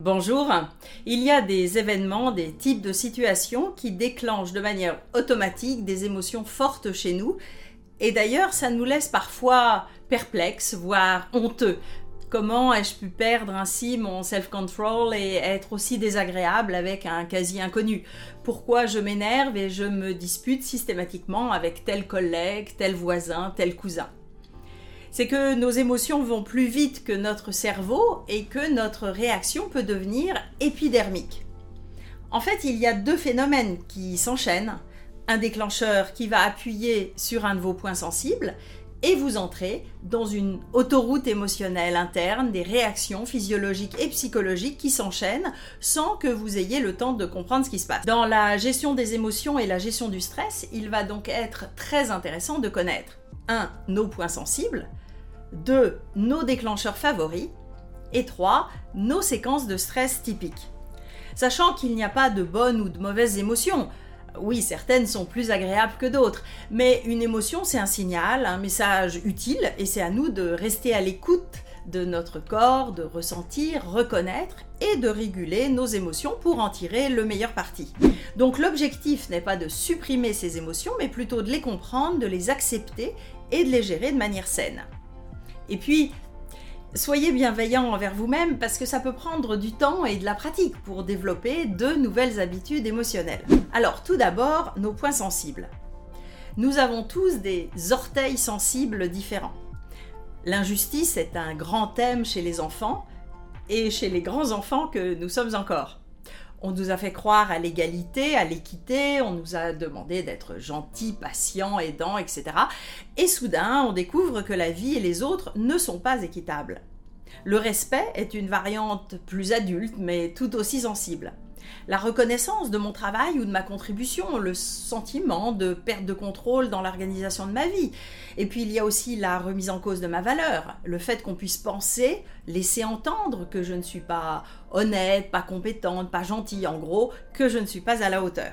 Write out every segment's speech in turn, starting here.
Bonjour. Il y a des événements, des types de situations qui déclenchent de manière automatique des émotions fortes chez nous. Et d'ailleurs, ça nous laisse parfois perplexes, voire honteux. Comment ai-je pu perdre ainsi mon self-control et être aussi désagréable avec un quasi inconnu? Pourquoi je m'énerve et je me dispute systématiquement avec tel collègue, tel voisin, tel cousin? C'est que nos émotions vont plus vite que notre cerveau et que notre réaction peut devenir épidermique. En fait, il y a deux phénomènes qui s'enchaînent. Un déclencheur qui va appuyer sur un de vos points sensibles et vous entrez dans une autoroute émotionnelle interne, des réactions physiologiques et psychologiques qui s'enchaînent sans que vous ayez le temps de comprendre ce qui se passe. Dans la gestion des émotions et la gestion du stress, il va donc être très intéressant de connaître 1. nos points sensibles, 2. Nos déclencheurs favoris. Et 3. Nos séquences de stress typiques. Sachant qu'il n'y a pas de bonnes ou de mauvaises émotions. Oui, certaines sont plus agréables que d'autres, mais une émotion, c'est un signal, un message utile, et c'est à nous de rester à l'écoute de notre corps, de ressentir, reconnaître et de réguler nos émotions pour en tirer le meilleur parti. Donc l'objectif n'est pas de supprimer ces émotions, mais plutôt de les comprendre, de les accepter et de les gérer de manière saine. Et puis, soyez bienveillant envers vous-même parce que ça peut prendre du temps et de la pratique pour développer de nouvelles habitudes émotionnelles. Alors, tout d'abord, nos points sensibles. Nous avons tous des orteils sensibles différents. L'injustice est un grand thème chez les enfants et chez les grands enfants que nous sommes encore. On nous a fait croire à l'égalité, à l'équité, on nous a demandé d'être gentils, patients, aidants, etc. Et soudain, on découvre que la vie et les autres ne sont pas équitables. Le respect est une variante plus adulte, mais tout aussi sensible la reconnaissance de mon travail ou de ma contribution, le sentiment de perte de contrôle dans l'organisation de ma vie. Et puis il y a aussi la remise en cause de ma valeur, le fait qu'on puisse penser, laisser entendre que je ne suis pas honnête, pas compétente, pas gentille, en gros, que je ne suis pas à la hauteur.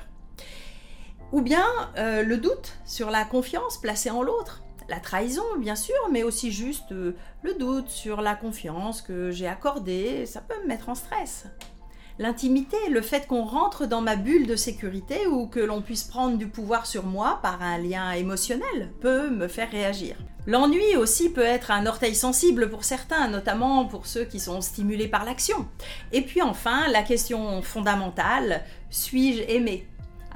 Ou bien euh, le doute sur la confiance placée en l'autre. La trahison, bien sûr, mais aussi juste euh, le doute sur la confiance que j'ai accordée, ça peut me mettre en stress l'intimité, le fait qu'on rentre dans ma bulle de sécurité ou que l'on puisse prendre du pouvoir sur moi par un lien émotionnel peut me faire réagir. L'ennui aussi peut être un orteil sensible pour certains, notamment pour ceux qui sont stimulés par l'action. Et puis enfin, la question fondamentale, suis-je aimé?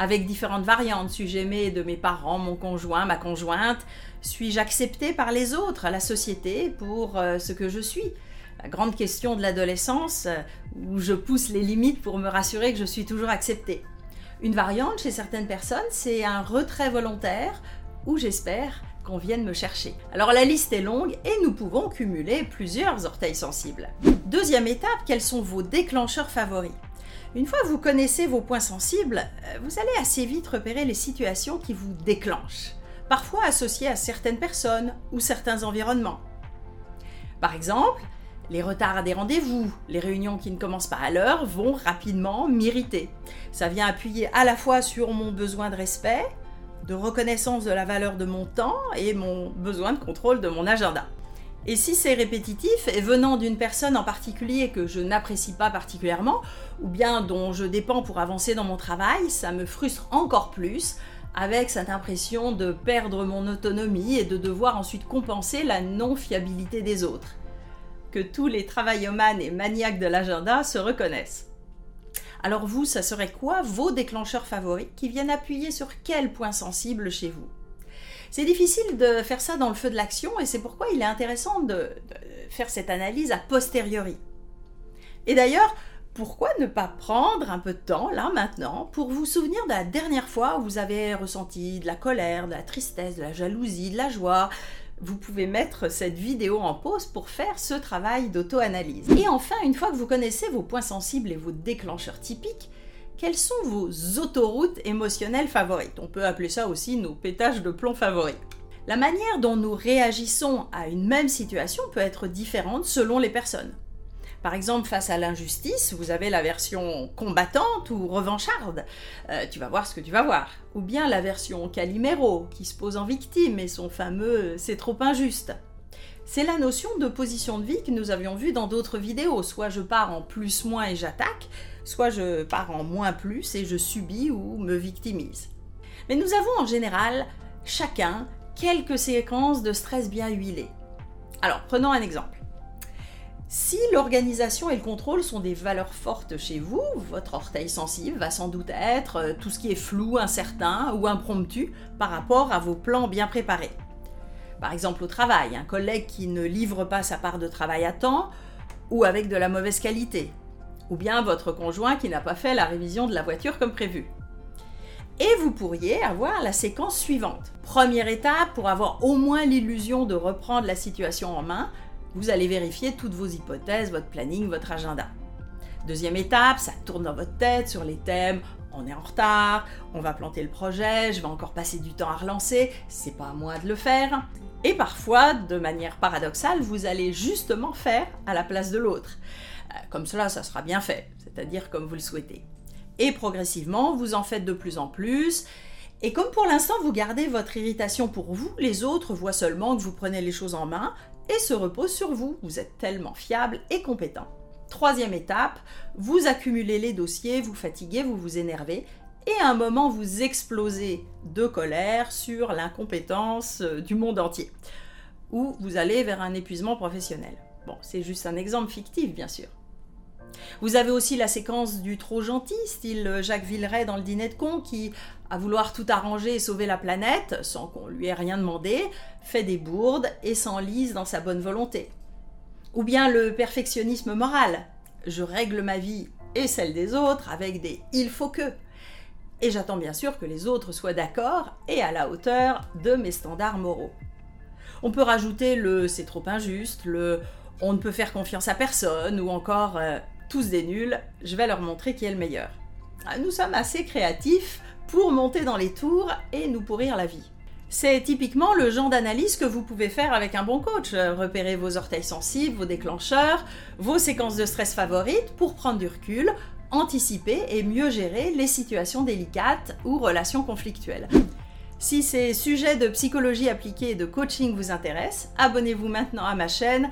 Avec différentes variantes. Suis-je aimé de mes parents, mon conjoint, ma conjointe? Suis-je accepté par les autres, la société, pour euh, ce que je suis? La grande question de l'adolescence, euh, où je pousse les limites pour me rassurer que je suis toujours acceptée. Une variante chez certaines personnes, c'est un retrait volontaire, où j'espère qu'on vienne me chercher. Alors la liste est longue et nous pouvons cumuler plusieurs orteils sensibles. Deuxième étape, quels sont vos déclencheurs favoris? Une fois que vous connaissez vos points sensibles, euh, vous allez assez vite repérer les situations qui vous déclenchent, parfois associées à certaines personnes ou certains environnements. Par exemple, les retards à des rendez-vous, les réunions qui ne commencent pas à l'heure vont rapidement m'irriter. Ça vient appuyer à la fois sur mon besoin de respect, de reconnaissance de la valeur de mon temps et mon besoin de contrôle de mon agenda. Et si c'est répétitif et venant d'une personne en particulier que je n'apprécie pas particulièrement, ou bien dont je dépends pour avancer dans mon travail, ça me frustre encore plus avec cette impression de perdre mon autonomie et de devoir ensuite compenser la non-fiabilité des autres que tous les travaillomanes et maniaques de l'agenda se reconnaissent. Alors vous, ça serait quoi vos déclencheurs favoris qui viennent appuyer sur quel point sensible chez vous? C'est difficile de faire ça dans le feu de l'action et c'est pourquoi il est intéressant de, faire cette analyse a posteriori. Et d'ailleurs, pourquoi ne pas prendre un peu de temps, là maintenant, pour vous souvenir de la dernière fois où vous avez ressenti de la colère, de la tristesse, de la jalousie, de la joie, vous pouvez mettre cette vidéo en pause pour faire ce travail d'auto-analyse. Et enfin, une fois que vous connaissez vos points sensibles et vos déclencheurs typiques, quelles sont vos autoroutes émotionnelles favorites? On peut appeler ça aussi nos pétages de plomb favoris. La manière dont nous réagissons à une même situation peut être différente selon les personnes. Par exemple, face à l'injustice, vous avez la version combattante ou revancharde. Euh, tu vas voir ce que tu vas voir. Ou bien la version Calimero, qui se pose en victime et son fameux c'est trop injuste. C'est la notion de position de vie que nous avions vue dans d'autres vidéos. Soit je pars en plus moins et j'attaque, soit je pars en moins plus et je subis ou me victimise. Mais nous avons en général chacun quelques séquences de stress bien huilées. Alors prenons un exemple. Si l'organisation et le contrôle sont des valeurs fortes chez vous, votre orteil sensible va sans doute être euh, tout ce qui est flou, incertain ou impromptu par rapport à vos plans bien préparés. Par exemple au travail, un collègue qui ne livre pas sa part de travail à temps ou avec de la mauvaise qualité, ou bien votre conjoint qui n'a pas fait la révision de la voiture comme prévu. Et vous pourriez avoir la séquence suivante. Première étape, pour avoir au moins l'illusion de reprendre la situation en main, vous allez vérifier toutes vos hypothèses, votre planning, votre agenda. Deuxième étape, ça tourne dans votre tête sur les thèmes on est en retard, on va planter le projet, je vais encore passer du temps à relancer, c'est pas à moi de le faire. Et parfois, de manière paradoxale, vous allez justement faire à la place de l'autre. Euh, comme cela, ça sera bien fait, c'est-à-dire comme vous le souhaitez. Et progressivement, vous en faites de plus en plus. Et comme pour l'instant, vous gardez votre irritation pour vous, les autres voient seulement que vous prenez les choses en main et se reposent sur vous. Vous êtes tellement fiable et compétent. Troisième étape, vous accumulez les dossiers, vous fatiguez, vous vous énervez et à un moment vous explosez de colère sur l'incompétence euh, du monde entier. Ou vous allez vers un épuisement professionnel. Bon, c'est juste un exemple fictif, bien sûr. Vous avez aussi la séquence du trop gentil, style euh, Jacques Villeray dans le dîner de con, qui, à vouloir tout arranger et sauver la planète, sans qu'on lui ait rien demandé, fait des bourdes et s'enlise dans sa bonne volonté. Ou bien le perfectionnisme moral. Je règle ma vie et celle des autres avec des il faut que. Et j'attends bien sûr que les autres soient d'accord et à la hauteur de mes standards moraux. On peut rajouter le c'est trop injuste, le on ne peut faire confiance à personne ou encore euh, tous des nuls, je vais leur montrer qui est le meilleur. Ah, nous sommes assez créatifs pour monter dans les tours et nous pourrir la vie. C'est typiquement le genre d'analyse que vous pouvez faire avec un bon coach. Repérer vos orteils sensibles, vos déclencheurs, vos séquences de stress favorites pour prendre du recul, anticiper et mieux gérer les situations délicates ou relations conflictuelles. Si ces sujets de psychologie appliquée et de coaching vous intéressent, abonnez-vous maintenant à ma chaîne